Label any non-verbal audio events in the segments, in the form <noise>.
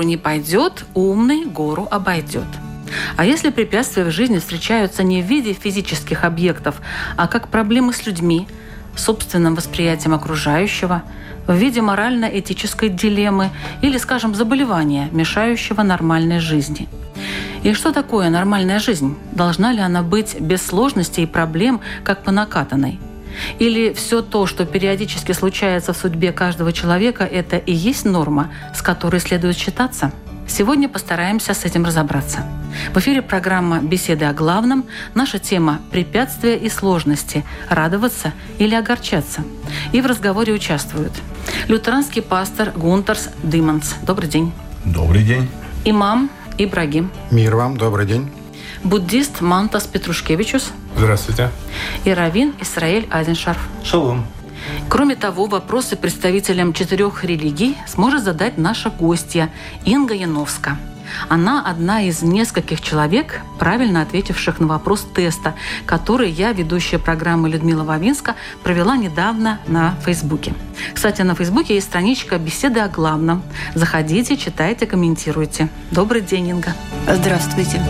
Гору не пойдет, умный гору обойдет. А если препятствия в жизни встречаются не в виде физических объектов, а как проблемы с людьми, собственным восприятием окружающего, в виде морально-этической дилеммы или, скажем, заболевания, мешающего нормальной жизни. И что такое нормальная жизнь? Должна ли она быть без сложностей и проблем, как по накатанной – или все то, что периодически случается в судьбе каждого человека, это и есть норма, с которой следует считаться? Сегодня постараемся с этим разобраться. В эфире программа «Беседы о главном». Наша тема – препятствия и сложности, радоваться или огорчаться. И в разговоре участвуют лютеранский пастор Гунтерс Диманс. Добрый день. Добрый день. Имам Ибрагим. Мир вам, добрый день буддист Мантас Петрушкевичус. Здравствуйте. И раввин Исраэль Айзеншарф. Шалом. Кроме того, вопросы представителям четырех религий сможет задать наша гостья Инга Яновска. Она одна из нескольких человек, правильно ответивших на вопрос теста, который я, ведущая программы Людмила Вавинска, провела недавно на Фейсбуке. Кстати, на Фейсбуке есть страничка «Беседы о главном». Заходите, читайте, комментируйте. Добрый день, Инга. Здравствуйте.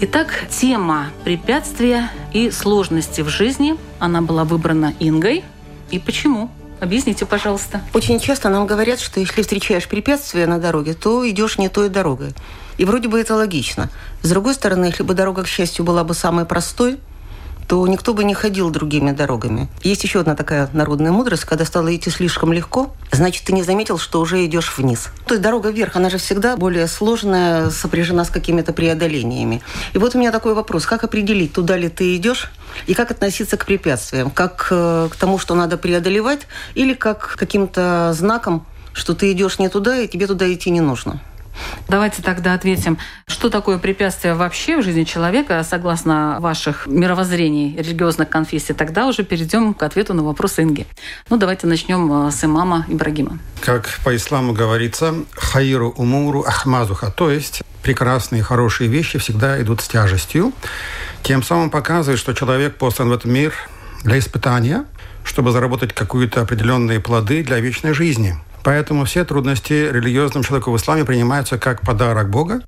Итак, тема препятствия и сложности в жизни, она была выбрана Ингой. И почему? Объясните, пожалуйста. Очень часто нам говорят, что если встречаешь препятствия на дороге, то идешь не той дорогой. И вроде бы это логично. С другой стороны, если бы дорога, к счастью, была бы самой простой, то никто бы не ходил другими дорогами. Есть еще одна такая народная мудрость, когда стало идти слишком легко, значит, ты не заметил, что уже идешь вниз. То есть дорога вверх, она же всегда более сложная, сопряжена с какими-то преодолениями. И вот у меня такой вопрос, как определить, туда ли ты идешь, и как относиться к препятствиям? Как э, к тому, что надо преодолевать, или как к каким-то знакам, что ты идешь не туда, и тебе туда идти не нужно? Давайте тогда ответим, что такое препятствие вообще в жизни человека, согласно ваших мировоззрений религиозных конфессий. Тогда уже перейдем к ответу на вопрос Инги. Ну, давайте начнем э, с имама Ибрагима. Как по исламу говорится, хаиру умуру ахмазуха, то есть прекрасные, хорошие вещи всегда идут с тяжестью. Тем самым показывает, что человек послан в этот мир для испытания, чтобы заработать какие-то определенные плоды для вечной жизни – Поэтому все трудности религиозному человеку в исламе принимаются как подарок Бога.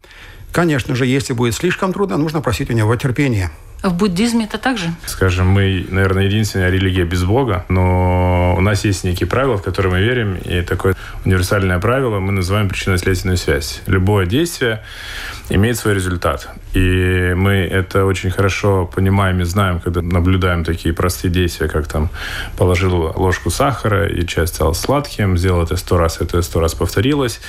Конечно же, если будет слишком трудно, нужно просить у него терпения. В буддизме это также? Скажем, мы, наверное, единственная религия без Бога, но у нас есть некие правила, в которые мы верим, и такое универсальное правило мы называем причинно-следственную связь. Любое действие имеет свой результат. И мы это очень хорошо понимаем и знаем, когда наблюдаем такие простые действия, как там положил ложку сахара, и часть стала сладким, сделал это сто раз, это сто раз повторилось.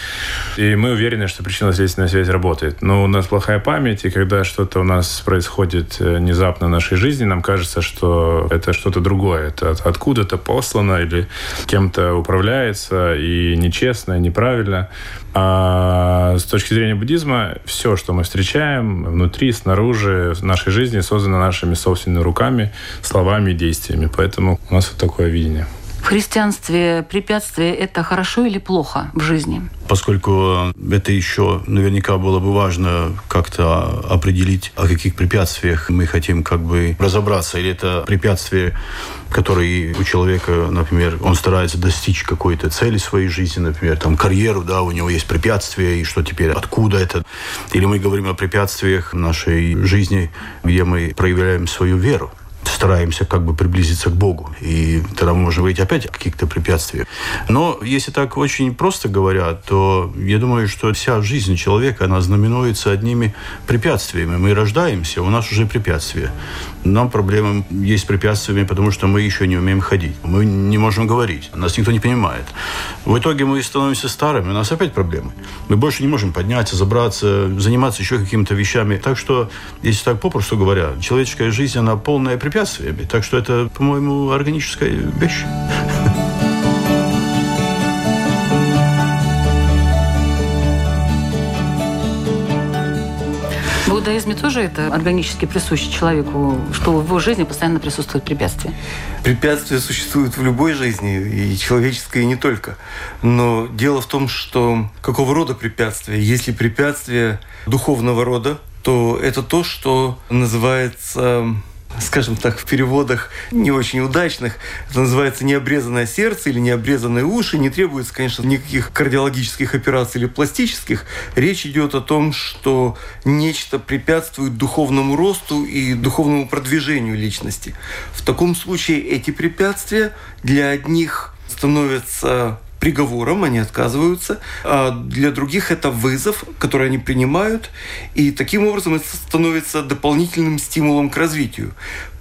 И мы уверены, что причинно-следственная связь работает. Но у нас плохая память, и когда что-то у нас происходит э, внезапно в нашей жизни, нам кажется, что это что-то другое. Это откуда-то послано или кем-то управляется, и нечестно, и неправильно. А с точки зрения буддизма, все, что мы встречаем внутри, снаружи нашей жизни, создано нашими собственными руками, словами и действиями. Поэтому у нас вот такое видение. В христианстве препятствие – это хорошо или плохо в жизни? Поскольку это еще наверняка было бы важно как-то определить, о каких препятствиях мы хотим как бы разобраться. Или это препятствие, которое у человека, например, он старается достичь какой-то цели своей жизни, например, там карьеру, да, у него есть препятствия, и что теперь, откуда это? Или мы говорим о препятствиях нашей жизни, где мы проявляем свою веру стараемся как бы приблизиться к Богу. И тогда мы можем выйти опять каких-то препятствий. Но если так очень просто говоря, то я думаю, что вся жизнь человека, она знаменуется одними препятствиями. Мы рождаемся, у нас уже препятствия. Нам проблемы есть препятствиями, потому что мы еще не умеем ходить. Мы не можем говорить. Нас никто не понимает. В итоге мы становимся старыми, у нас опять проблемы. Мы больше не можем подняться, забраться, заниматься еще какими-то вещами. Так что, если так попросту говоря, человеческая жизнь, она полная препятствиями. Так что это, по-моему, органическая вещь. <laughs> иудаизме тоже это органически присуще человеку, что в его жизни постоянно присутствует препятствия? Препятствия существуют в любой жизни, и человеческой, и не только. Но дело в том, что какого рода препятствия? Если препятствия духовного рода, то это то, что называется скажем так, в переводах не очень удачных. Это называется необрезанное сердце или необрезанные уши. Не требуется, конечно, никаких кардиологических операций или пластических. Речь идет о том, что нечто препятствует духовному росту и духовному продвижению личности. В таком случае эти препятствия для одних становятся приговором, они отказываются. А для других это вызов, который они принимают. И таким образом это становится дополнительным стимулом к развитию.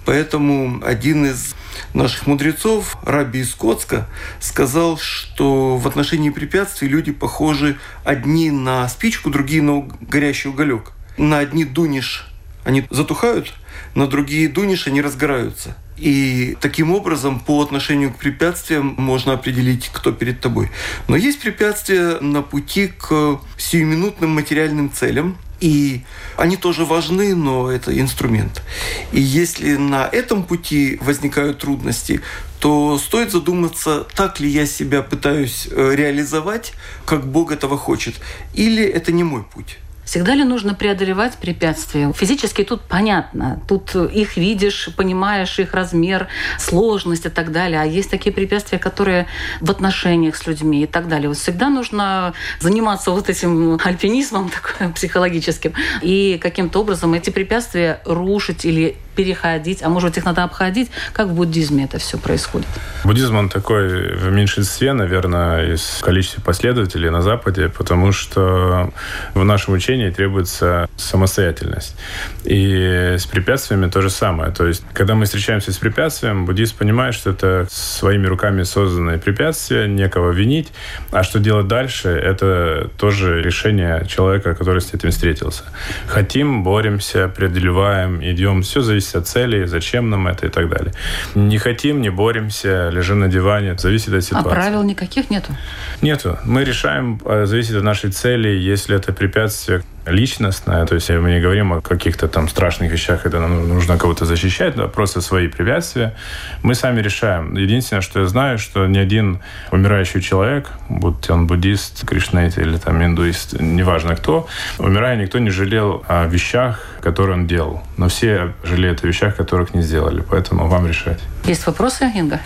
Поэтому один из наших мудрецов, Раби из Коцка, сказал, что в отношении препятствий люди похожи одни на спичку, другие на горящий уголек. На одни дунешь, они затухают, на другие дунешь, они разгораются. И таким образом по отношению к препятствиям можно определить, кто перед тобой. Но есть препятствия на пути к сиюминутным материальным целям, и они тоже важны, но это инструмент. И если на этом пути возникают трудности, то стоит задуматься, так ли я себя пытаюсь э, реализовать, как Бог этого хочет, или это не мой путь. Всегда ли нужно преодолевать препятствия? Физически тут понятно. Тут их видишь, понимаешь их размер, сложность и так далее. А есть такие препятствия, которые в отношениях с людьми и так далее. Вот всегда нужно заниматься вот этим альпинизмом <laughs> такой, психологическим и каким-то образом эти препятствия рушить или переходить, а может быть их надо обходить. Как в буддизме это все происходит? Буддизм, он такой в меньшинстве, наверное, из количества последователей на Западе, потому что в нашем учении требуется самостоятельность. И с препятствиями то же самое. То есть, когда мы встречаемся с препятствием, буддист понимает, что это своими руками созданные препятствия, некого винить, а что делать дальше, это тоже решение человека, который с этим встретился. Хотим, боремся, преодолеваем, идем, все зависит от цели, зачем нам это и так далее. Не хотим, не боремся, лежим на диване, зависит от ситуации. А правил никаких нету? Нету. Мы решаем, э, зависит от нашей цели, если это препятствие личностное, то есть мы не говорим о каких-то там страшных вещах, когда нам нужно кого-то защищать, да, просто свои препятствия. Мы сами решаем. Единственное, что я знаю, что ни один умирающий человек, будь он буддист, кришнаит или там индуист, неважно кто, умирая, никто не жалел о вещах, которые он делал. Но все жалеют о вещах, которых не сделали. Поэтому вам решать. Есть вопросы, Инга?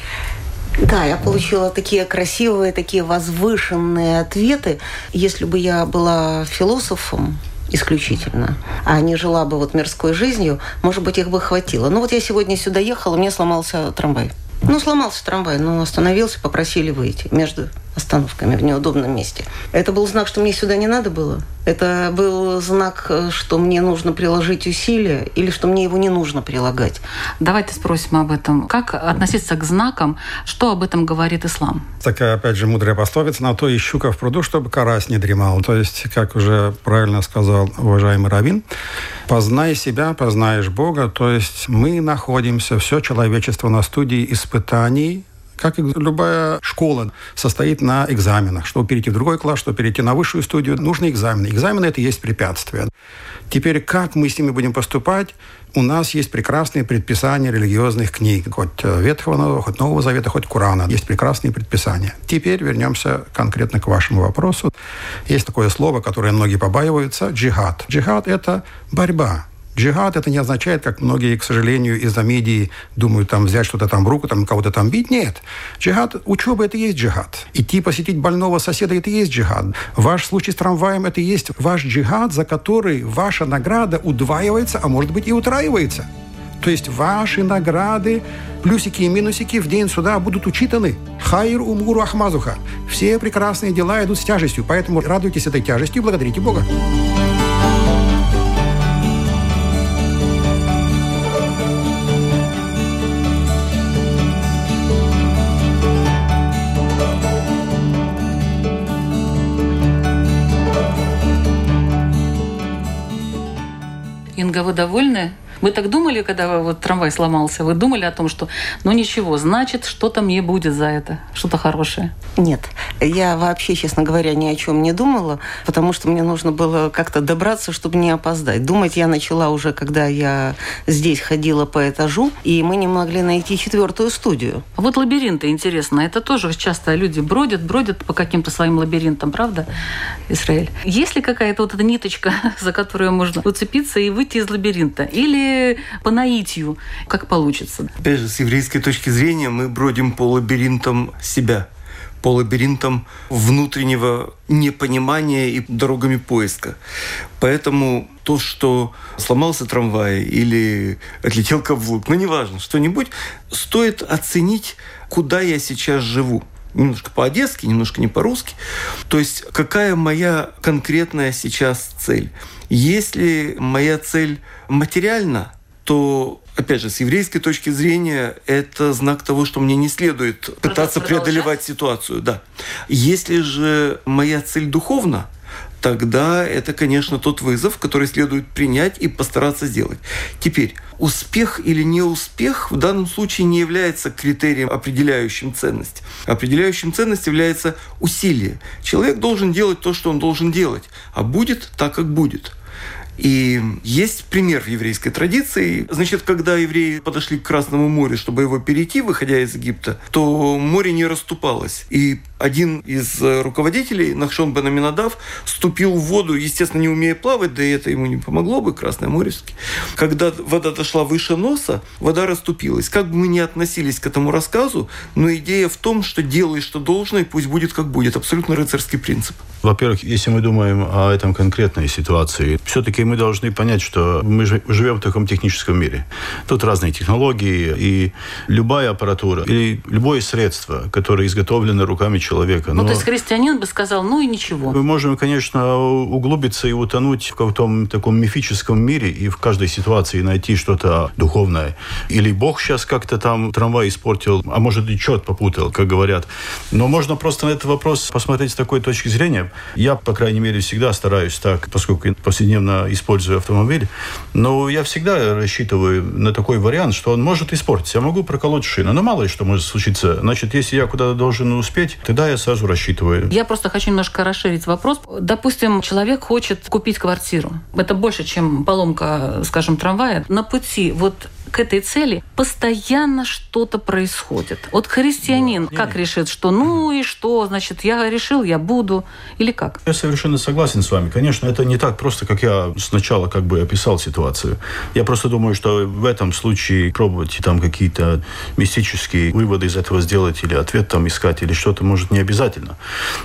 Да, я получила такие красивые, такие возвышенные ответы. Если бы я была философом, исключительно, а не жила бы вот мирской жизнью, может быть, их бы хватило. Но вот я сегодня сюда ехала, у меня сломался трамвай. Ну, сломался трамвай, но остановился, попросили выйти между остановками в неудобном месте. Это был знак, что мне сюда не надо было? Это был знак, что мне нужно приложить усилия или что мне его не нужно прилагать? Давайте спросим об этом. Как относиться к знакам? Что об этом говорит ислам? Такая, опять же, мудрая пословица. На то и щука в пруду, чтобы карась не дремал. То есть, как уже правильно сказал уважаемый Равин, познай себя, познаешь Бога. То есть мы находимся, все человечество на студии испытаний, как и любая школа состоит на экзаменах. Чтобы перейти в другой класс, чтобы перейти на высшую студию, нужны экзамены. Экзамены – это и есть препятствие. Теперь, как мы с ними будем поступать, у нас есть прекрасные предписания религиозных книг, хоть Ветхого Нового, хоть Нового Завета, хоть Корана. Есть прекрасные предписания. Теперь вернемся конкретно к вашему вопросу. Есть такое слово, которое многие побаиваются – джихад. Джихад – это борьба Джихад это не означает, как многие, к сожалению, из-за медии думают там взять что-то там в руку, там кого-то там бить. Нет. Джихад, учеба это и есть джихад. Идти посетить больного соседа это и есть джихад. Ваш случай с трамваем это и есть ваш джихад, за который ваша награда удваивается, а может быть и утраивается. То есть ваши награды, плюсики и минусики в день суда будут учитаны. Хайр умуру ахмазуха. Все прекрасные дела идут с тяжестью, поэтому радуйтесь этой тяжестью и благодарите Бога. Вы довольны? Вы так думали, когда вот трамвай сломался? Вы думали о том, что ну ничего, значит, что-то мне будет за это, что-то хорошее? Нет, я вообще, честно говоря, ни о чем не думала, потому что мне нужно было как-то добраться, чтобы не опоздать. Думать я начала уже, когда я здесь ходила по этажу, и мы не могли найти четвертую студию. Вот лабиринты, интересно, это тоже часто люди бродят, бродят по каким-то своим лабиринтам, правда, Израиль? Есть ли какая-то вот эта ниточка, <laughs> за которую можно уцепиться и выйти из лабиринта? Или по наитию, как получится? Опять же, с еврейской точки зрения мы бродим по лабиринтам себя по лабиринтам внутреннего непонимания и дорогами поиска. Поэтому то, что сломался трамвай или отлетел каблук, ну неважно, что-нибудь, стоит оценить, куда я сейчас живу немножко по-одесски, немножко не по-русски. То есть какая моя конкретная сейчас цель? Если моя цель материальна, то опять же, с еврейской точки зрения, это знак того, что мне не следует пытаться преодолевать ситуацию. Да. Если же моя цель духовна, тогда это, конечно, тот вызов, который следует принять и постараться сделать. Теперь, успех или неуспех в данном случае не является критерием, определяющим ценность. Определяющим ценность является усилие. Человек должен делать то, что он должен делать, а будет так, как будет. И есть пример в еврейской традиции. Значит, когда евреи подошли к Красному морю, чтобы его перейти, выходя из Египта, то море не расступалось. И один из руководителей, Нахшон бен Аминадав, ступил в воду, естественно, не умея плавать, да и это ему не помогло бы, Красное море Когда вода дошла выше носа, вода расступилась. Как бы мы ни относились к этому рассказу, но идея в том, что делай, что должно, и пусть будет, как будет. Абсолютно рыцарский принцип. Во-первых, если мы думаем о этом конкретной ситуации, все-таки мы должны понять, что мы живем в таком техническом мире. Тут разные технологии, и любая аппаратура или любое средство, которое изготовлено руками человека. Ну, то есть христианин бы сказал, ну и ничего. Мы можем, конечно, углубиться и утонуть в каком-то таком мифическом мире и в каждой ситуации найти что-то духовное. Или Бог сейчас как-то там трамвай испортил, а может и черт попутал, как говорят. Но можно просто на этот вопрос посмотреть с такой точки зрения. Я, по крайней мере, всегда стараюсь так, поскольку повседневно использую автомобиль, но я всегда рассчитываю на такой вариант, что он может испортиться. Я могу проколоть шину, но мало ли что может случиться. Значит, если я куда-то должен успеть, тогда я сразу рассчитываю. Я просто хочу немножко расширить вопрос. Допустим, человек хочет купить квартиру. Это больше, чем поломка, скажем, трамвая. На пути вот к этой цели постоянно что-то происходит. Вот христианин да. как решит, что ну и что, значит, я решил, я буду, или как? Я совершенно согласен с вами. Конечно, это не так просто, как я сначала как бы описал ситуацию. Я просто думаю, что в этом случае пробовать там какие-то мистические выводы из этого сделать или ответ там искать или что-то может не обязательно.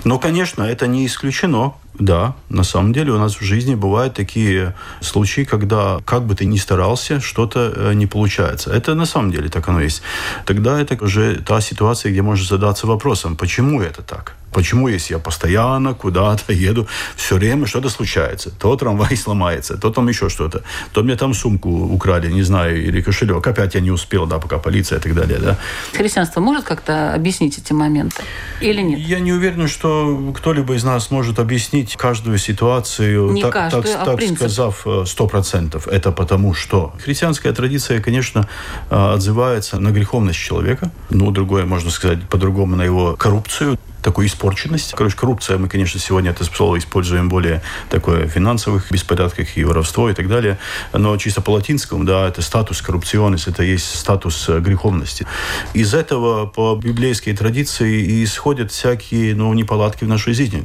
Но, конечно, это не исключено. Да, на самом деле у нас в жизни бывают такие случаи, когда как бы ты ни старался, что-то э, не получается. Это на самом деле так оно есть. Тогда это уже та ситуация, где можно задаться вопросом, почему это так? Почему, если я постоянно куда-то <laughs> еду, все время что-то случается? То трамвай <laughs> сломается, то там еще что-то. То мне там сумку украли, не знаю, или кошелек. Опять я не успел, да, пока полиция и так далее, да. Христианство может как-то объяснить эти моменты или нет? Я не уверен, что кто-либо из нас может объяснить каждую ситуацию, не так, каждую, так, а так принцип. сказав, э, сто процентов. Это потому что христианская традиция, конечно, э, отзывается на греховность человека. Ну, другое, можно сказать, по-другому на его коррупцию такую испорченность. Короче, коррупция, мы, конечно, сегодня это слово используем более такое финансовых беспорядках и воровство и так далее. Но чисто по латинскому, да, это статус коррупционность, это есть статус э, греховности. Из этого по библейской традиции и исходят всякие, ну, неполадки в нашей жизни.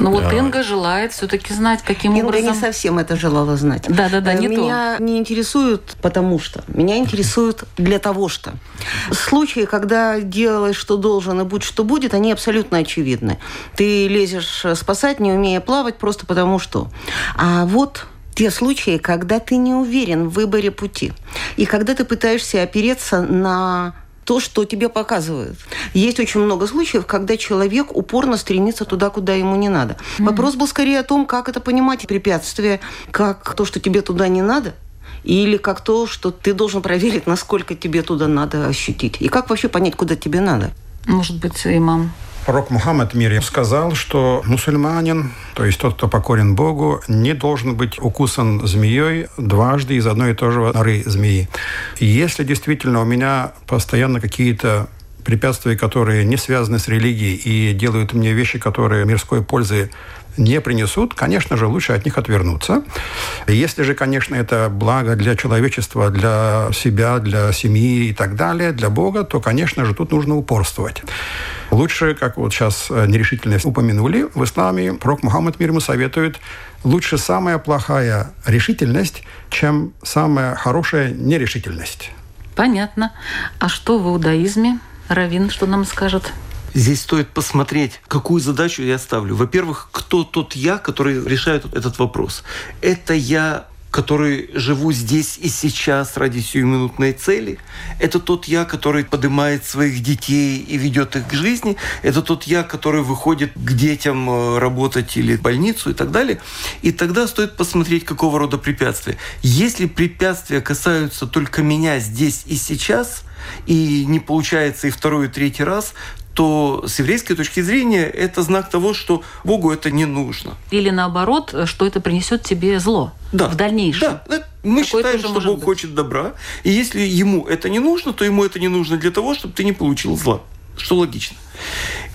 Ну вот а... Инга желает все-таки знать, каким Инга образом... не совсем это желала знать. Да-да-да, не Меня то. не интересует потому что. Меня интересует для того что. Случаи, когда делай, что должен, и будь, что будет, они абсолютно очевидны. Ты лезешь спасать, не умея плавать, просто потому что. А вот те случаи, когда ты не уверен в выборе пути. И когда ты пытаешься опереться на то, что тебе показывают. Есть очень много случаев, когда человек упорно стремится туда, куда ему не надо. Mm-hmm. Вопрос был скорее о том, как это понимать препятствие, как то, что тебе туда не надо, или как то, что ты должен проверить, насколько тебе туда надо ощутить. И как вообще понять, куда тебе надо. Может быть, имам Пророк Мухаммад мир сказал, что мусульманин, то есть тот, кто покорен Богу, не должен быть укусан змеей дважды из одной и той же норы змеи. Если действительно у меня постоянно какие-то препятствия, которые не связаны с религией и делают мне вещи, которые мирской пользы не принесут, конечно же, лучше от них отвернуться. Если же, конечно, это благо для человечества, для себя, для семьи и так далее, для Бога, то, конечно же, тут нужно упорствовать. Лучше, как вот сейчас э, нерешительность упомянули, в исламе пророк Мухаммад мир ему советует, лучше самая плохая решительность, чем самая хорошая нерешительность. Понятно. А что в иудаизме? Равин, что нам скажет? Здесь стоит посмотреть, какую задачу я ставлю. Во-первых, кто тот я, который решает этот вопрос. Это я который живу здесь и сейчас ради сиюминутной цели. Это тот я, который поднимает своих детей и ведет их к жизни. Это тот я, который выходит к детям э, работать или в больницу и так далее. И тогда стоит посмотреть, какого рода препятствия. Если препятствия касаются только меня здесь и сейчас, и не получается и второй, и третий раз, то с еврейской точки зрения это знак того, что Богу это не нужно. Или наоборот, что это принесет тебе зло да. в дальнейшем. Да, мы Такое считаем, что Бог быть. хочет добра, и если ему это не нужно, то ему это не нужно для того, чтобы ты не получил зла, что логично.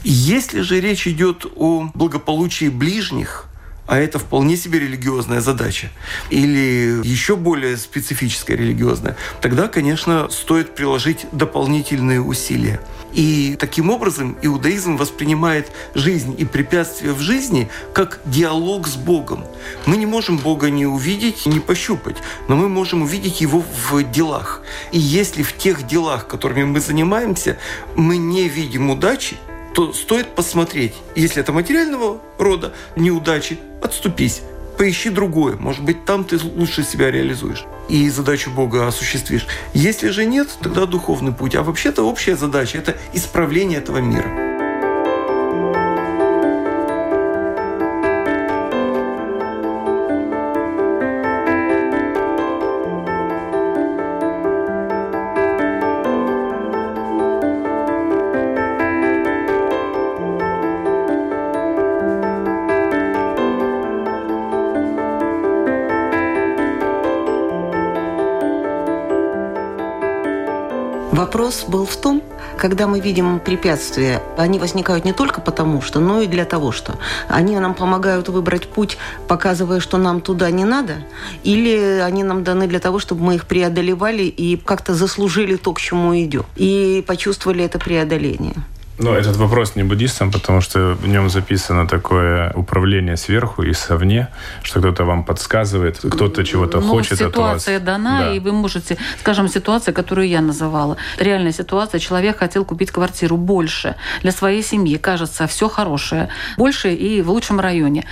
Если же речь идет о благополучии ближних, а это вполне себе религиозная задача, или еще более специфическая религиозная, тогда, конечно, стоит приложить дополнительные усилия. И таким образом иудаизм воспринимает жизнь и препятствия в жизни как диалог с Богом. Мы не можем Бога не увидеть, не пощупать, но мы можем увидеть Его в делах. И если в тех делах, которыми мы занимаемся, мы не видим удачи, то стоит посмотреть, если это материального рода неудачи, отступись, поищи другое. Может быть, там ты лучше себя реализуешь и задачу Бога осуществишь. Если же нет, тогда духовный путь. А вообще-то общая задача – это исправление этого мира. Вопрос был в том, когда мы видим препятствия, они возникают не только потому что, но и для того, что они нам помогают выбрать путь, показывая, что нам туда не надо, или они нам даны для того, чтобы мы их преодолевали и как-то заслужили то, к чему идем, и почувствовали это преодоление. Ну, этот вопрос не буддистам, потому что в нем записано такое управление сверху и совне, что кто-то вам подсказывает, кто-то чего-то ну, хочет от вас. Ситуация дана, да. и вы можете, скажем, ситуация, которую я называла. Реальная ситуация, человек хотел купить квартиру больше для своей семьи, кажется, все хорошее, больше и в лучшем районе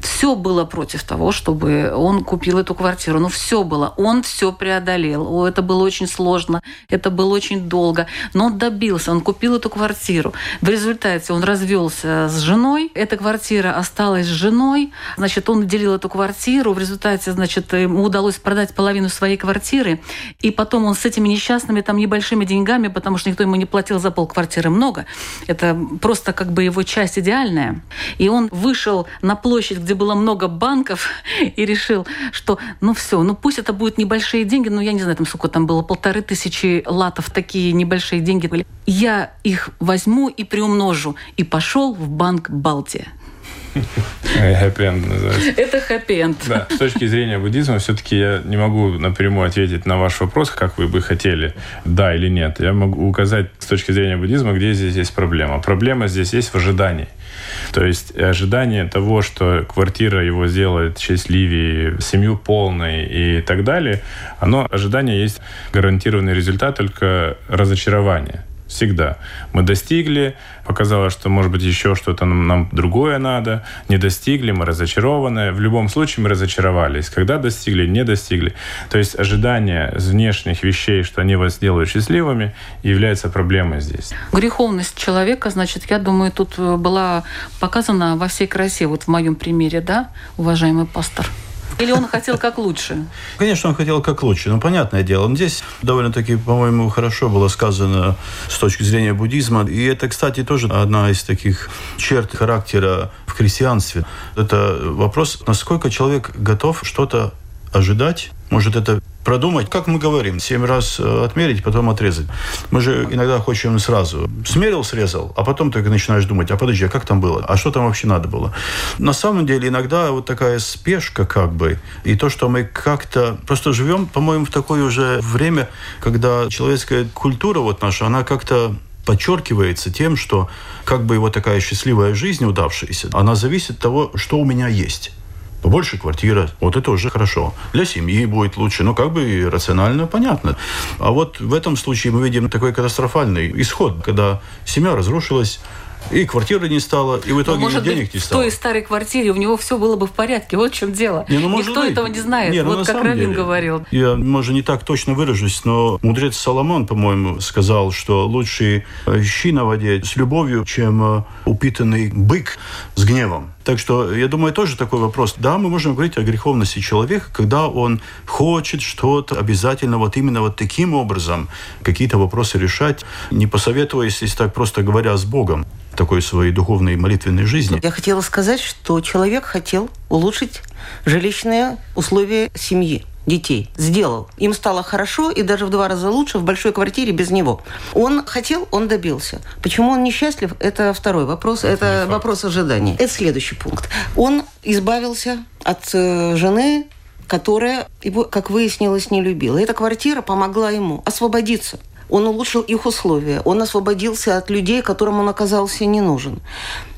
все было против того, чтобы он купил эту квартиру. Ну, все было. Он все преодолел. О, это было очень сложно, это было очень долго. Но он добился, он купил эту квартиру. В результате он развелся с женой. Эта квартира осталась с женой. Значит, он делил эту квартиру. В результате, значит, ему удалось продать половину своей квартиры. И потом он с этими несчастными там небольшими деньгами, потому что никто ему не платил за пол квартиры много. Это просто как бы его часть идеальная. И он вышел на площадь, где было много банков, <laughs> и решил, что ну все, ну пусть это будут небольшие деньги, ну я не знаю, там сколько там было, полторы тысячи латов, такие небольшие деньги были. Я их возьму и приумножу. И пошел в банк Балтия. Хэппи-энд называется. Это хэппи-энд. Да. С точки зрения буддизма, все-таки я не могу напрямую ответить на ваш вопрос, как вы бы хотели, да или нет. Я могу указать с точки зрения буддизма, где здесь есть проблема. Проблема здесь есть в ожидании. То есть ожидание того, что квартира его сделает счастливее, семью полной и так далее, оно, ожидание есть гарантированный результат только разочарования. Всегда. Мы достигли, показалось, что, может быть, еще что-то нам, нам другое надо. Не достигли, мы разочарованы. В любом случае мы разочаровались. Когда достигли, не достигли. То есть ожидание внешних вещей, что они вас сделают счастливыми, является проблемой здесь. Греховность человека, значит, я думаю, тут э, была показана во всей красе. Вот в моем примере, да, уважаемый пастор? Или он хотел как лучше? Конечно, он хотел как лучше. Ну, понятное дело. Здесь довольно-таки, по-моему, хорошо было сказано с точки зрения буддизма. И это, кстати, тоже одна из таких черт характера в христианстве. Это вопрос, насколько человек готов что-то ожидать. Может, это продумать, как мы говорим, семь раз э, отмерить, потом отрезать. Мы же иногда хочем сразу. Смерил, срезал, а потом только начинаешь думать, а подожди, а как там было? А что там вообще надо было? На самом деле иногда вот такая спешка как бы, и то, что мы как-то просто живем, по-моему, в такое уже время, когда человеческая культура вот наша, она как-то подчеркивается тем, что как бы вот такая счастливая жизнь удавшаяся, она зависит от того, что у меня есть побольше квартира, вот это уже хорошо. Для семьи будет лучше, ну как бы рационально понятно. А вот в этом случае мы видим такой катастрофальный исход, когда семья разрушилась, и квартиры не стало, и в итоге может денег быть, не стало. в той старой квартире у него все было бы в порядке. Вот в чем дело. Не, ну, может Никто быть. этого не знает. Не, ну, вот как Равин деле, говорил. Я, может, не так точно выражусь, но мудрец Соломон, по-моему, сказал, что лучше щи на воде с любовью, чем э, упитанный бык с гневом. Так что, я думаю, тоже такой вопрос. Да, мы можем говорить о греховности человека, когда он хочет что-то обязательно вот именно вот таким образом какие-то вопросы решать, не посоветуясь, если так просто говоря, с Богом такой своей духовной молитвенной жизни. Я хотела сказать, что человек хотел улучшить жилищные условия семьи детей. Сделал. Им стало хорошо и даже в два раза лучше в большой квартире без него. Он хотел, он добился. Почему он несчастлив, это второй вопрос. Это, это вопрос ожиданий. Это следующий пункт. Он избавился от э, жены, которая его, как выяснилось, не любила. Эта квартира помогла ему освободиться. Он улучшил их условия. Он освободился от людей, которым он оказался не нужен.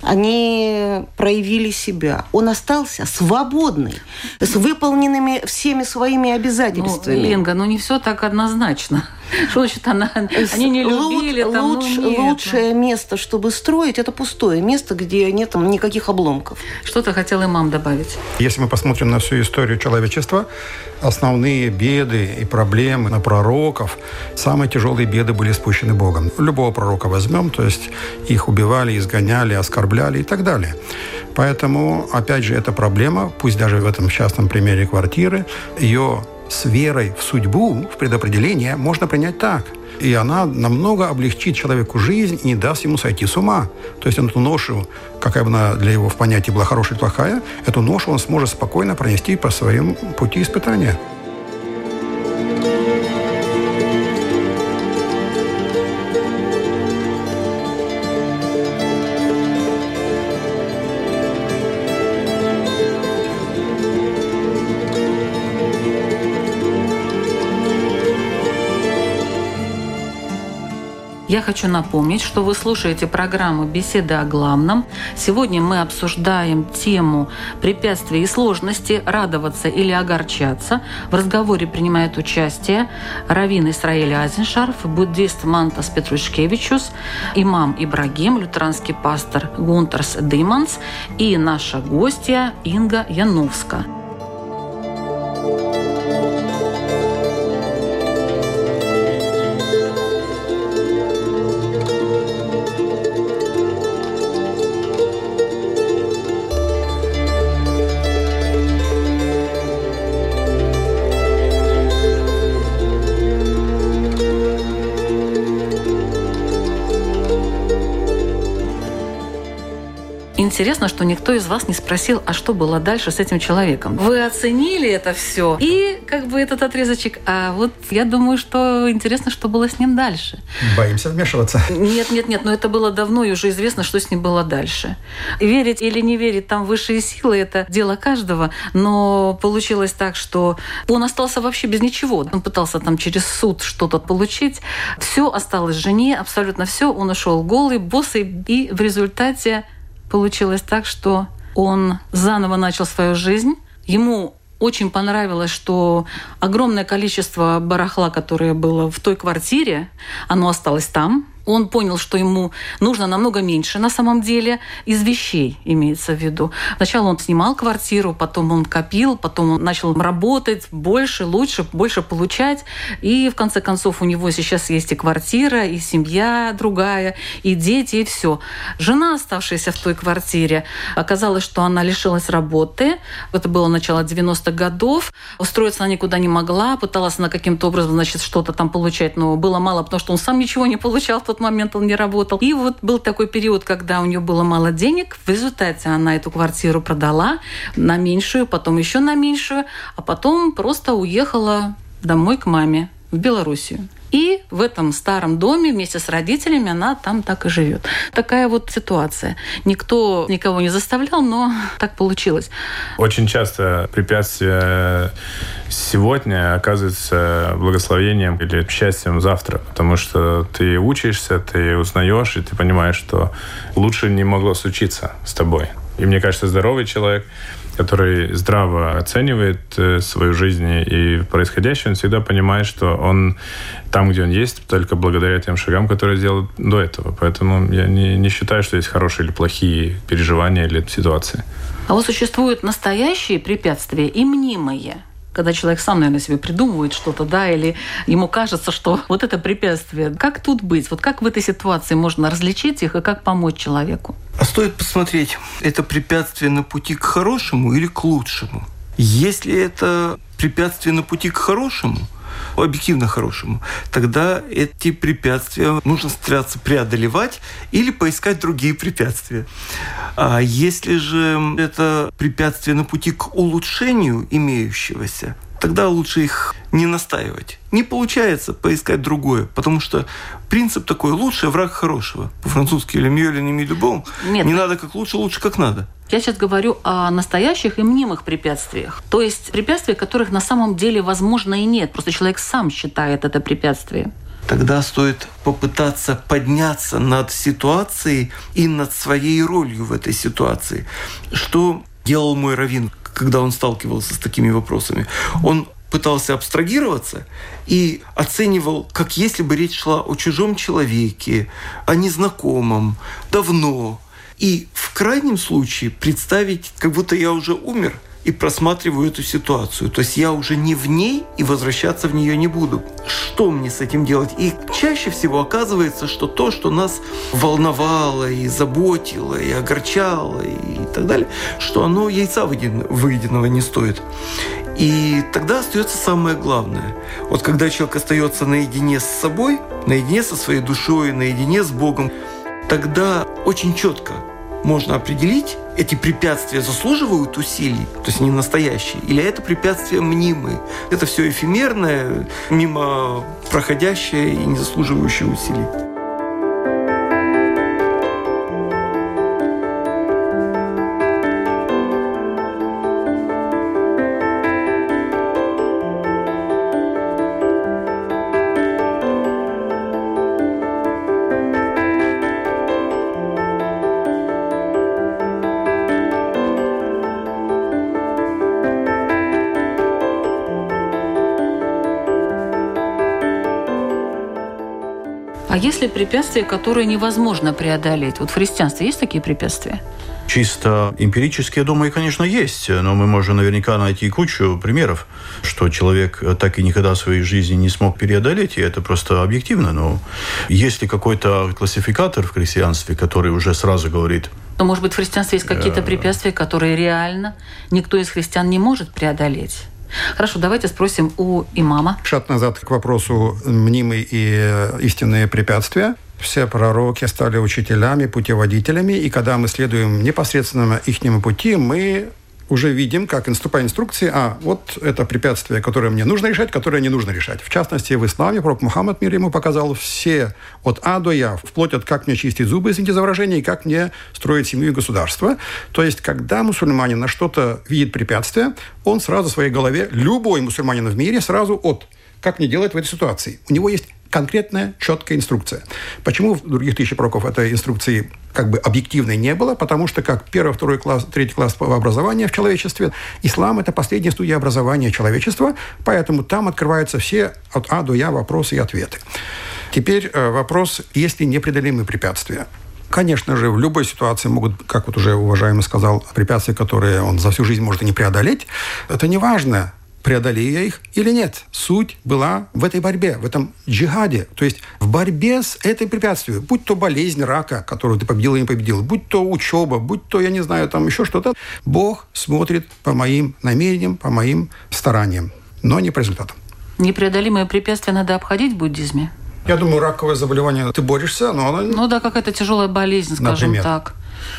Они проявили себя. Он остался свободный, с выполненными всеми своими обязательствами. Ну, Ленга, ну не все так однозначно. Что <laughs> значит она? Они не любили Луч, там, луч, ну, нет. лучшее место, чтобы строить, это пустое место, где нет там никаких обломков. Что-то хотел имам добавить. Если мы посмотрим на всю историю человечества, основные беды и проблемы на пророков, самые тяжелые беды были спущены Богом. Любого пророка возьмем, то есть их убивали, изгоняли, оскорбляли и так далее. Поэтому, опять же, эта проблема, пусть даже в этом частном примере квартиры, ее с верой в судьбу, в предопределение, можно принять так. И она намного облегчит человеку жизнь и не даст ему сойти с ума. То есть эту ношу, какая бы она для его в понятии была хорошая или плохая, эту ношу он сможет спокойно пронести по своему пути испытания. Я хочу напомнить, что вы слушаете программу «Беседы о главном». Сегодня мы обсуждаем тему препятствий и сложности, радоваться или огорчаться. В разговоре принимает участие Равин Исраиль Азеншарф, буддист Мантас Петрушкевичус, имам Ибрагим, лютеранский пастор Гунтерс Дыманс и наша гостья Инга Яновска. Интересно, что никто из вас не спросил, а что было дальше с этим человеком. Вы оценили это все и как бы этот отрезочек. А вот я думаю, что интересно, что было с ним дальше. Боимся вмешиваться. Нет, нет, нет, но это было давно, и уже известно, что с ним было дальше. Верить или не верить там высшие силы – это дело каждого, но получилось так, что он остался вообще без ничего. Он пытался там через суд что-то получить. Все осталось жене, абсолютно все. Он ушел голый, босый, и в результате получилось так, что он заново начал свою жизнь. Ему очень понравилось, что огромное количество барахла, которое было в той квартире, оно осталось там. Он понял, что ему нужно намного меньше на самом деле из вещей, имеется в виду. Сначала он снимал квартиру, потом он копил, потом он начал работать больше, лучше, больше получать. И в конце концов у него сейчас есть и квартира, и семья другая, и дети, и все. Жена, оставшаяся в той квартире, оказалось, что она лишилась работы. Это было начало 90-х годов. Устроиться она никуда не могла, пыталась она каким-то образом, значит, что-то там получать, но было мало, потому что он сам ничего не получал в тот момент, он не работал. И вот был такой период, когда у нее было мало денег. В результате она эту квартиру продала на меньшую, потом еще на меньшую, а потом просто уехала домой к маме в Белоруссию. И в этом старом доме вместе с родителями она там так и живет. Такая вот ситуация. Никто никого не заставлял, но <laughs> так получилось. Очень часто препятствия сегодня оказываются благословением или счастьем завтра, потому что ты учишься, ты узнаешь, и ты понимаешь, что лучше не могло случиться с тобой. И мне кажется, здоровый человек который здраво оценивает э, свою жизнь и происходящее, он всегда понимает, что он там, где он есть, только благодаря тем шагам, которые сделал до этого. Поэтому я не, не считаю, что есть хорошие или плохие переживания или ситуации. А вот существуют настоящие препятствия и мнимые – когда человек сам, наверное, себе придумывает что-то, да, или ему кажется, что <laughs> вот это препятствие. Как тут быть? Вот как в этой ситуации можно различить их и как помочь человеку? А стоит посмотреть, это препятствие на пути к хорошему или к лучшему. Если это препятствие на пути к хорошему – объективно хорошему, тогда эти препятствия нужно стараться преодолевать или поискать другие препятствия. А если же это препятствие на пути к улучшению имеющегося, тогда лучше их не настаивать. Не получается поискать другое, потому что принцип такой «лучший враг хорошего». По-французски «le mieux le не bon». Нет. Не надо как лучше, лучше как надо. Я сейчас говорю о настоящих и мнимых препятствиях. То есть препятствия, которых на самом деле возможно и нет. Просто человек сам считает это препятствие тогда стоит попытаться подняться над ситуацией и над своей ролью в этой ситуации. Что делал мой раввин, когда он сталкивался с такими вопросами? Он пытался абстрагироваться и оценивал, как если бы речь шла о чужом человеке, о незнакомом, давно. И в крайнем случае представить, как будто я уже умер – и просматриваю эту ситуацию. То есть я уже не в ней и возвращаться в нее не буду. Что мне с этим делать? И чаще всего оказывается, что то, что нас волновало и заботило, и огорчало, и так далее, что оно яйца выеденного не стоит. И тогда остается самое главное. Вот когда человек остается наедине с собой, наедине со своей душой, наедине с Богом, тогда очень четко можно определить, эти препятствия заслуживают усилий, то есть не настоящие, или это препятствия мнимые. Это все эфемерное, мимо проходящее и не заслуживающее усилий. Есть ли препятствия, которые невозможно преодолеть? Вот в христианстве есть такие препятствия? Чисто эмпирически, я думаю, конечно, есть. Но мы можем наверняка найти кучу примеров, что человек так и никогда в своей жизни не смог преодолеть, и это просто объективно. Но есть ли какой-то классификатор в христианстве, который уже сразу говорит, но, может быть, в христианстве есть какие-то э, препятствия, которые реально никто из христиан не может преодолеть? Хорошо, давайте спросим у имама. Шаг назад к вопросу мнимые и истинные препятствия. Все пророки стали учителями, путеводителями, и когда мы следуем непосредственно их пути, мы уже видим, как инструп инструкции, а вот это препятствие, которое мне нужно решать, которое не нужно решать. В частности, в исламе пророк Мухаммад мир ему показал все от А до Я, вплоть от как мне чистить зубы, извините за выражение, и как мне строить семью и государство. То есть, когда мусульманин на что-то видит препятствие, он сразу в своей голове, любой мусульманин в мире, сразу от как мне делать в этой ситуации. У него есть конкретная, четкая инструкция. Почему в других тысячи пророков этой инструкции как бы объективной не было? Потому что как первый, второй класс, третий класс образования в человечестве, ислам – это последняя студия образования человечества, поэтому там открываются все от А до Я вопросы и ответы. Теперь э, вопрос, есть ли непреодолимые препятствия? Конечно же, в любой ситуации могут, как вот уже уважаемый сказал, препятствия, которые он за всю жизнь может и не преодолеть. Это не важно, преодолею я их или нет. Суть была в этой борьбе, в этом джихаде. То есть в борьбе с этой препятствием. Будь то болезнь рака, которую ты победил или не победил, будь то учеба, будь то, я не знаю, там еще что-то. Бог смотрит по моим намерениям, по моим стараниям, но не по результатам. Непреодолимые препятствия надо обходить в буддизме? Я думаю, раковое заболевание ты борешься, но оно... Ну да, какая-то тяжелая болезнь, скажем Например. так.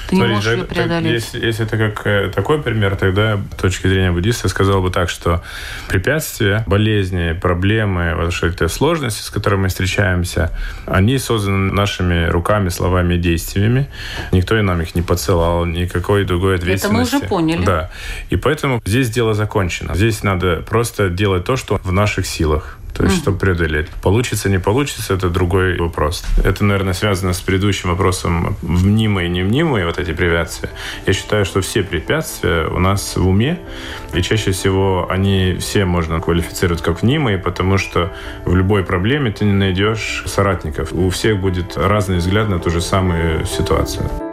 Ты не Смотри, можешь ее так- так преодолеть. если, если это как э, такой пример, тогда с точки зрения буддиста я сказал бы так, что препятствия, болезни, проблемы, вот что это сложности, с которыми мы встречаемся, они созданы нашими руками, словами и действиями. Никто и нам их не подсылал, никакой другой Это мы ответственности. уже поняли. Да. И поэтому здесь дело закончено. Здесь надо просто делать то, что в наших силах. То есть, чтобы преодолеть. Получится, не получится, это другой вопрос. Это, наверное, связано с предыдущим вопросом мнимые и не мнимые вот эти препятствия. Я считаю, что все препятствия у нас в уме, и чаще всего они все можно квалифицировать как мнимые, потому что в любой проблеме ты не найдешь соратников. У всех будет разный взгляд на ту же самую ситуацию.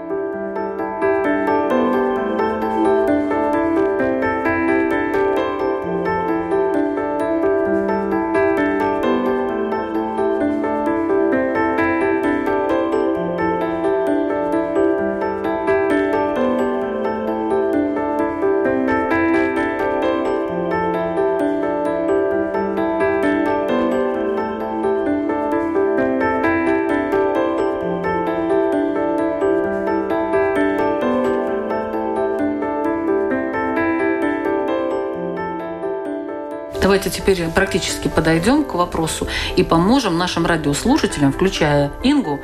Давайте теперь практически подойдем к вопросу и поможем нашим радиослушателям, включая Ингу,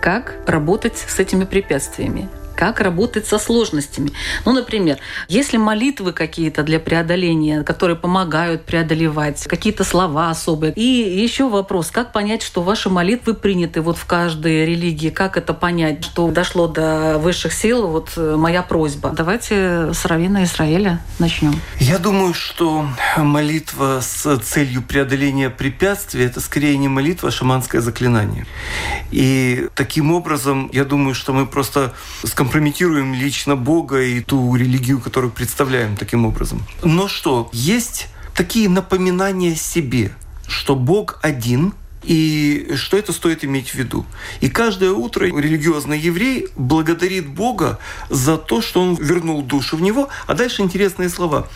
как работать с этими препятствиями как работать со сложностями. Ну, например, если молитвы какие-то для преодоления, которые помогают преодолевать, какие-то слова особые. И еще вопрос, как понять, что ваши молитвы приняты вот в каждой религии? Как это понять, что дошло до высших сил? Вот э, моя просьба. Давайте с Равина Израиля начнем. Я думаю, что молитва с целью преодоления препятствий – это скорее не молитва, а шаманское заклинание. И таким образом, я думаю, что мы просто скомпрометируем лично Бога и ту религию, которую представляем таким образом. Но что, есть такие напоминания себе, что Бог один – и что это стоит иметь в виду? И каждое утро религиозный еврей благодарит Бога за то, что Он вернул душу в него. А дальше интересные слова.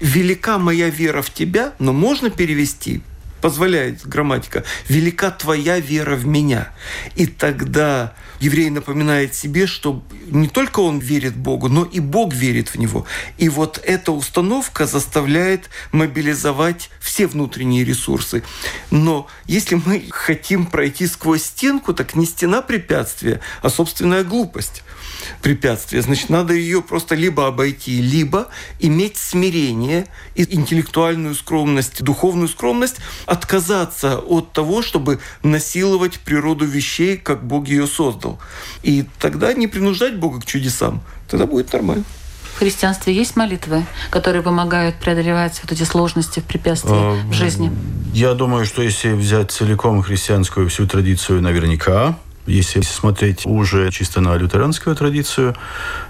«Велика моя вера в тебя», но можно перевести позволяет грамматика, велика твоя вера в меня. И тогда еврей напоминает себе, что не только он верит Богу, но и Бог верит в него. И вот эта установка заставляет мобилизовать все внутренние ресурсы. Но если мы хотим пройти сквозь стенку, так не стена препятствия, а собственная глупость препятствия. Значит, надо ее просто либо обойти, либо иметь смирение и интеллектуальную скромность, духовную скромность, отказаться от того, чтобы насиловать природу вещей, как Бог ее создал. И тогда не принуждать Бога к чудесам. Тогда будет нормально. В христианстве есть молитвы, которые помогают преодолевать вот эти сложности, препятствия в жизни? Я думаю, что если взять целиком христианскую всю традицию, наверняка, если смотреть уже чисто на лютеранскую традицию,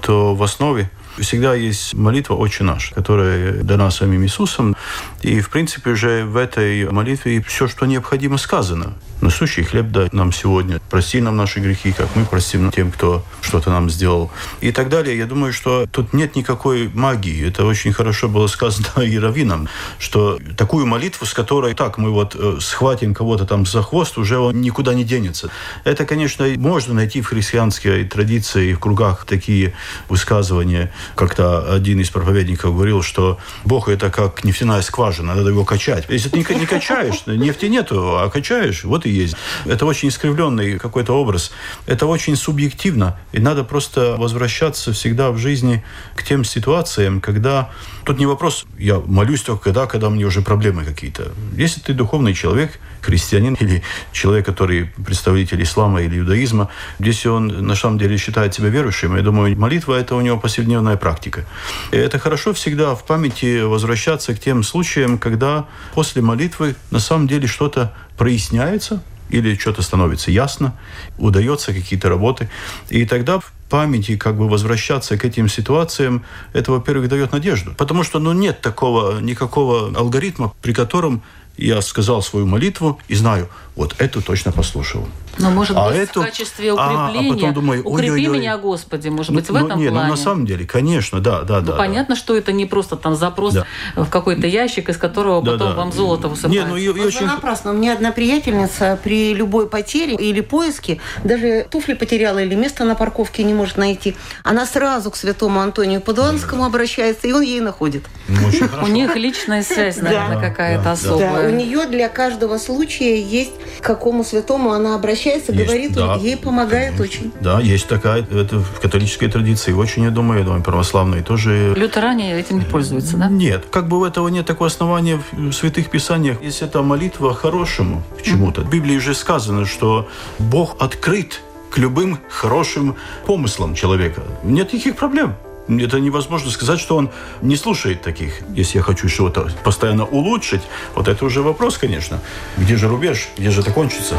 то в основе всегда есть молитва «Отче наш», которая дана самим Иисусом. И, в принципе, уже в этой молитве все, что необходимо, сказано. Насущий хлеб дай нам сегодня. Прости нам наши грехи, как мы простим тем, кто что-то нам сделал. И так далее. Я думаю, что тут нет никакой магии. Это очень хорошо было сказано <laughs> и раввинам, что такую молитву, с которой так мы вот э, схватим кого-то там за хвост, уже он никуда не денется. Это, конечно, можно найти в христианской традиции и в кругах такие высказывания. Как-то один из проповедников говорил, что Бог это как нефтяная скважина, надо его качать. Если ты не качаешь, нефти нету, а качаешь, вот и есть. Это очень искривленный какой-то образ. Это очень субъективно. И надо просто возвращаться всегда в жизни к тем ситуациям, когда... Тут не вопрос, я молюсь только когда, когда мне уже проблемы какие-то. Если ты духовный человек, христианин или человек, который представитель ислама или иудаизма, если он на самом деле считает себя верующим, я думаю, молитва – это у него повседневная практика. И это хорошо всегда в памяти возвращаться к тем случаям, когда после молитвы на самом деле что-то проясняется, или что-то становится ясно, удается какие-то работы. И тогда памяти как бы возвращаться к этим ситуациям, это, во-первых, дает надежду. Потому что ну, нет такого никакого алгоритма, при котором я сказал свою молитву и знаю, вот эту точно послушал. Но, может а быть, эту... в качестве укрепления, а, а потом думаю, укрепи меня, Господи, может быть, ну, в этом нет, плане. Ну, на самом деле, конечно, да, да, ну, да. понятно, да. что это не просто там запрос да. в какой-то ящик, из которого да, потом да. вам золото высыпается. Не, ну, и, и очень... напрасно. У меня одна приятельница при любой потере или поиске, даже туфли потеряла или место на парковке не может найти, она сразу к святому Антонию Падуанскому да. обращается, и он ей находит. Ну, у них личная связь, наверное, какая-то особая. У нее для каждого случая есть к какому святому она обращается, говорит да, ей помогает конечно. очень. Да, есть такая, это в католической традиции очень, я думаю, я думаю, православные тоже. Лютеране этим не пользуются, да? Нет, как бы у этого нет такого основания в святых писаниях. Если это молитва хорошему к чему-то. В Библии уже сказано, что Бог открыт к любым хорошим помыслам человека. Нет никаких проблем. Это невозможно сказать, что он не слушает таких. Если я хочу что-то постоянно улучшить, вот это уже вопрос, конечно. Где же рубеж? Где же это кончится?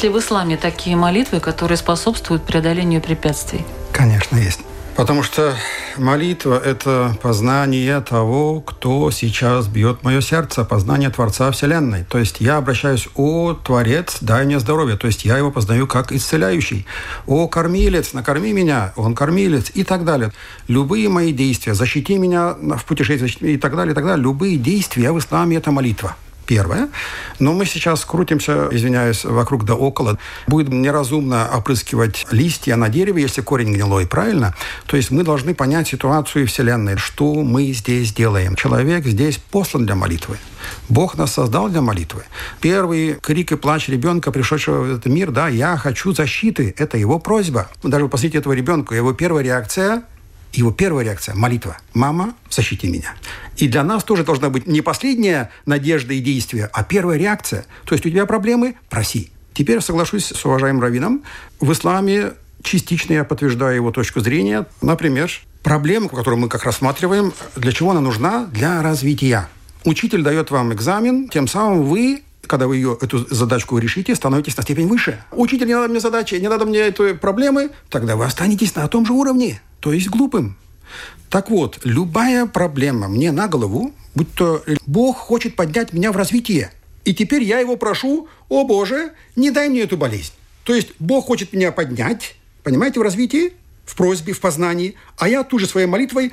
Есть ли в исламе такие молитвы, которые способствуют преодолению препятствий? Конечно, есть. Потому что молитва – это познание того, кто сейчас бьет мое сердце, познание Творца Вселенной. То есть я обращаюсь, о, Творец, дай мне здоровье. То есть я его познаю как исцеляющий. О, кормилец, накорми меня, он кормилец и так далее. Любые мои действия, защити меня в путешествии и так далее, и так далее. Любые действия в исламе – это молитва первое. Но мы сейчас крутимся, извиняюсь, вокруг да около. Будет неразумно опрыскивать листья на дереве, если корень гнилой, правильно? То есть мы должны понять ситуацию Вселенной, что мы здесь делаем. Человек здесь послан для молитвы. Бог нас создал для молитвы. Первый крик и плач ребенка, пришедшего в этот мир, да, я хочу защиты, это его просьба. Даже посмотрите этого ребенка, его первая реакция его первая реакция – молитва. «Мама, защити меня». И для нас тоже должна быть не последняя надежда и действие, а первая реакция. То есть у тебя проблемы – проси. Теперь соглашусь с уважаемым раввином. В исламе частично я подтверждаю его точку зрения. Например, проблема, которую мы как рассматриваем, для чего она нужна? Для развития. Учитель дает вам экзамен, тем самым вы когда вы ее, эту задачку решите, становитесь на степень выше. Учитель, не надо мне задачи, не надо мне этой проблемы, тогда вы останетесь на том же уровне то есть глупым. Так вот, любая проблема мне на голову, будь то Бог хочет поднять меня в развитие. И теперь я его прошу, о Боже, не дай мне эту болезнь. То есть Бог хочет меня поднять, понимаете, в развитии, в просьбе, в познании, а я тут же своей молитвой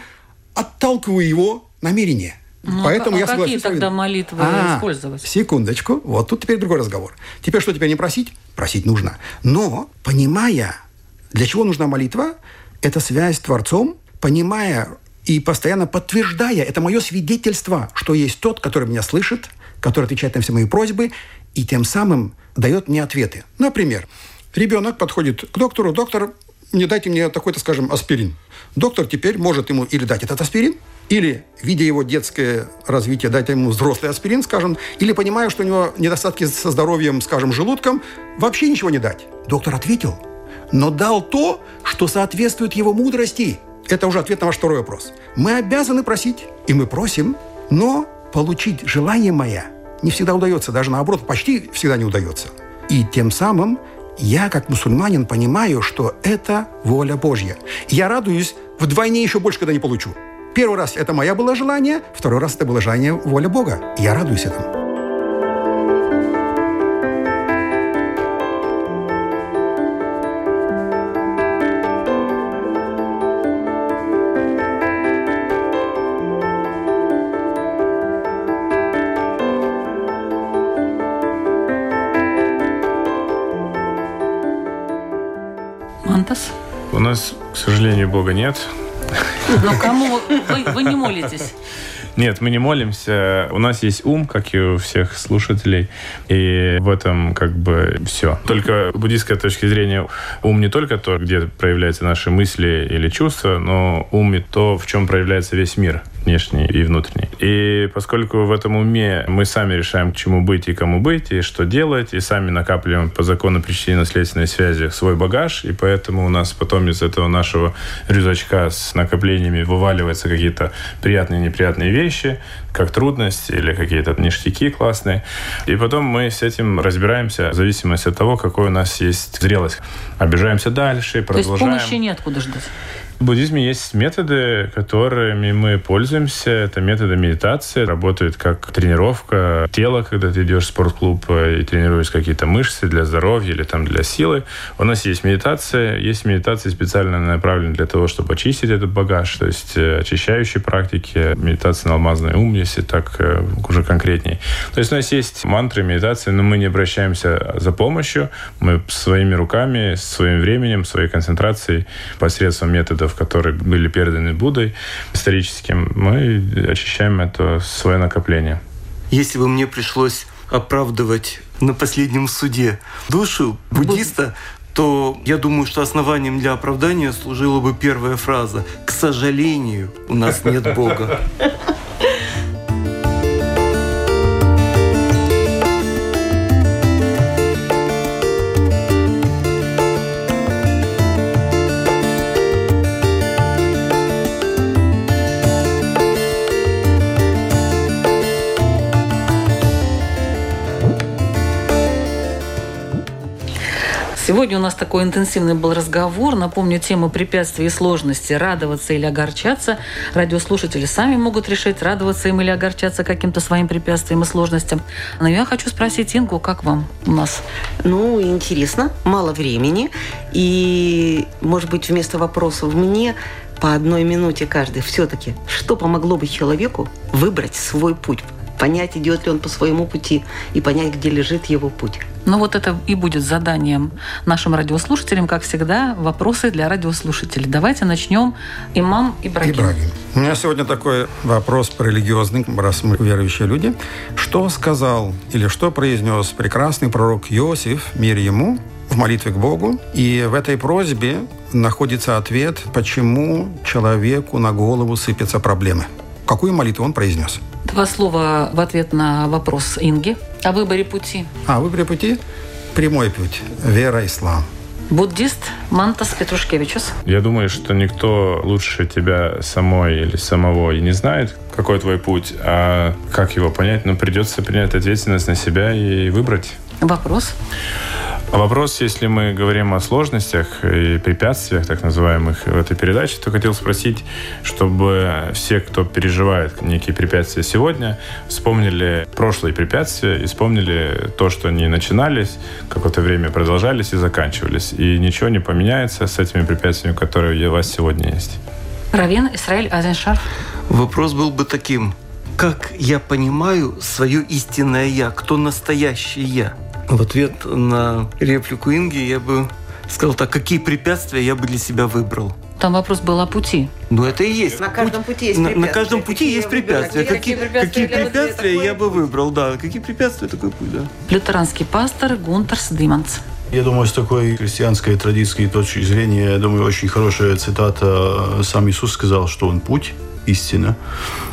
отталкиваю его намерение. Ну, Поэтому а я какие тогда молитвы а, использовать? Секундочку. Вот тут теперь другой разговор. Теперь что теперь не просить? Просить нужно. Но, понимая, для чего нужна молитва, это связь с Творцом, понимая и постоянно подтверждая, это мое свидетельство, что есть тот, который меня слышит, который отвечает на все мои просьбы, и тем самым дает мне ответы. Например, ребенок подходит к доктору, доктор, не дайте мне такой-то, скажем, аспирин. Доктор теперь может ему или дать этот аспирин, или, видя его детское развитие, дать ему взрослый аспирин, скажем, или понимая, что у него недостатки со здоровьем, скажем, желудком, вообще ничего не дать. Доктор ответил, но дал то, что соответствует его мудрости. Это уже ответ на ваш второй вопрос. Мы обязаны просить, и мы просим, но получить желаемое не всегда удается, даже наоборот, почти всегда не удается. И тем самым я, как мусульманин, понимаю, что это воля Божья. Я радуюсь вдвойне еще больше, когда не получу. Первый раз это моя было желание, второй раз это было желание воля Бога. Я радуюсь этому. Мантас? У нас, к сожалению, Бога нет. Но кому вы, вы не молитесь? Нет, мы не молимся. У нас есть ум, как и у всех слушателей. И в этом как бы все. Только буддийской точки зрения ум не только то, где проявляются наши мысли или чувства, но ум и то, в чем проявляется весь мир внешний и внутренний. И поскольку в этом уме мы сами решаем, к чему быть и кому быть, и что делать, и сами накапливаем по закону причинно-следственной связи свой багаж, и поэтому у нас потом из этого нашего рюкзачка с накоплениями вываливаются какие-то приятные и неприятные вещи, как трудность или какие-то ништяки классные. И потом мы с этим разбираемся в зависимости от того, какой у нас есть зрелость. Обижаемся дальше, продолжаем. То есть помощи нет куда ждать? В буддизме есть методы, которыми мы пользуемся. Это методы медитации. Работают как тренировка тела, когда ты идешь в спортклуб и тренируешь какие-то мышцы для здоровья или там для силы. У нас есть медитация. Есть медитации специально направленные для того, чтобы очистить этот багаж. То есть э, очищающие практики, медитация на алмазный ум, если так э, уже конкретней. То есть у нас есть мантры, медитации, но мы не обращаемся за помощью. Мы своими руками, своим временем, своей концентрацией посредством методов методов, которые были переданы Буддой историческим, мы очищаем это свое накопление. Если бы мне пришлось оправдывать на последнем суде душу буддиста, то я думаю, что основанием для оправдания служила бы первая фраза «К сожалению, у нас нет Бога». <laughs> Сегодня у нас такой интенсивный был разговор. Напомню тему препятствий и сложности. Радоваться или огорчаться. Радиослушатели сами могут решить, радоваться им или огорчаться каким-то своим препятствиям и сложностям. Но я хочу спросить Ингу, как вам у нас? Ну, интересно. Мало времени. И, может быть, вместо вопросов мне по одной минуте каждый. Все-таки, что помогло бы человеку выбрать свой путь? Понять, идет ли он по своему пути, и понять, где лежит его путь. Ну вот это и будет заданием нашим радиослушателям, как всегда, вопросы для радиослушателей. Давайте начнем. Имам Ибрагим. Ибрагим. У меня сегодня такой вопрос по религиозный, раз мы верующие люди. Что сказал или что произнес прекрасный пророк Иосиф, мир ему, в молитве к Богу. И в этой просьбе находится ответ, почему человеку на голову сыпятся проблемы. Какую молитву он произнес? Два слова в ответ на вопрос Инги о выборе пути. А, выборе пути? Прямой путь. Вера, ислам. Буддист Мантас Петрушкевичус. Я думаю, что никто лучше тебя самой или самого и не знает, какой твой путь, а как его понять, но придется принять ответственность на себя и выбрать. Вопрос? А вопрос, если мы говорим о сложностях и препятствиях, так называемых, в этой передаче, то хотел спросить, чтобы все, кто переживает некие препятствия сегодня, вспомнили прошлые препятствия и вспомнили то, что они начинались, какое-то время продолжались и заканчивались. И ничего не поменяется с этими препятствиями, которые у вас сегодня есть. Равен Исраиль Азеншар. Вопрос был бы таким. Как я понимаю свое истинное «я»? Кто настоящий «я»? В ответ на реплику Инги я бы сказал так, какие препятствия я бы для себя выбрал. Там вопрос был о пути. Ну, это и есть. На каждом пути есть на, на каждом пути какие есть препятствия. Какие, какие препятствия, какие препятствия я бы выбрал, да. Какие препятствия такой путь, да. Лютеранский пастор Гунтерс Диманс. Я думаю, с такой христианской традиции точки зрения, я думаю, очень хорошая цитата. Сам Иисус сказал, что Он путь, истина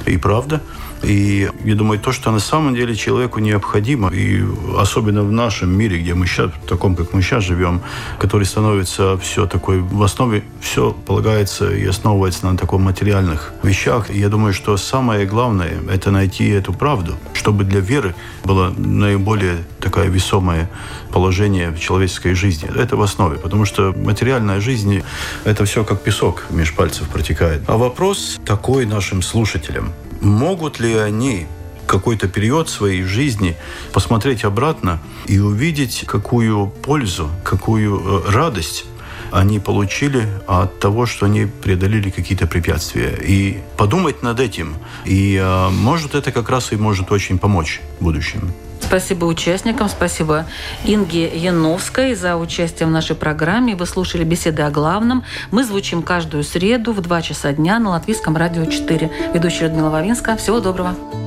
и правда. И я думаю, то, что на самом деле человеку необходимо, и особенно в нашем мире, где мы сейчас, в таком, как мы сейчас живем, который становится все такой, в основе все полагается и основывается на таком материальных вещах. И я думаю, что самое главное – это найти эту правду, чтобы для веры было наиболее такое весомое положение в человеческой жизни. Это в основе, потому что материальная жизнь – это все как песок меж пальцев протекает. А вопрос такой нашим слушателям – могут ли они какой-то период своей жизни посмотреть обратно и увидеть, какую пользу, какую э, радость они получили от того, что они преодолели какие-то препятствия. И подумать над этим. И, э, может, это как раз и может очень помочь в будущем. Спасибо участникам, спасибо Инге Яновской за участие в нашей программе. Вы слушали беседы о главном. Мы звучим каждую среду в 2 часа дня на Латвийском радио 4. Ведущая Людмила Вавинска. Всего доброго.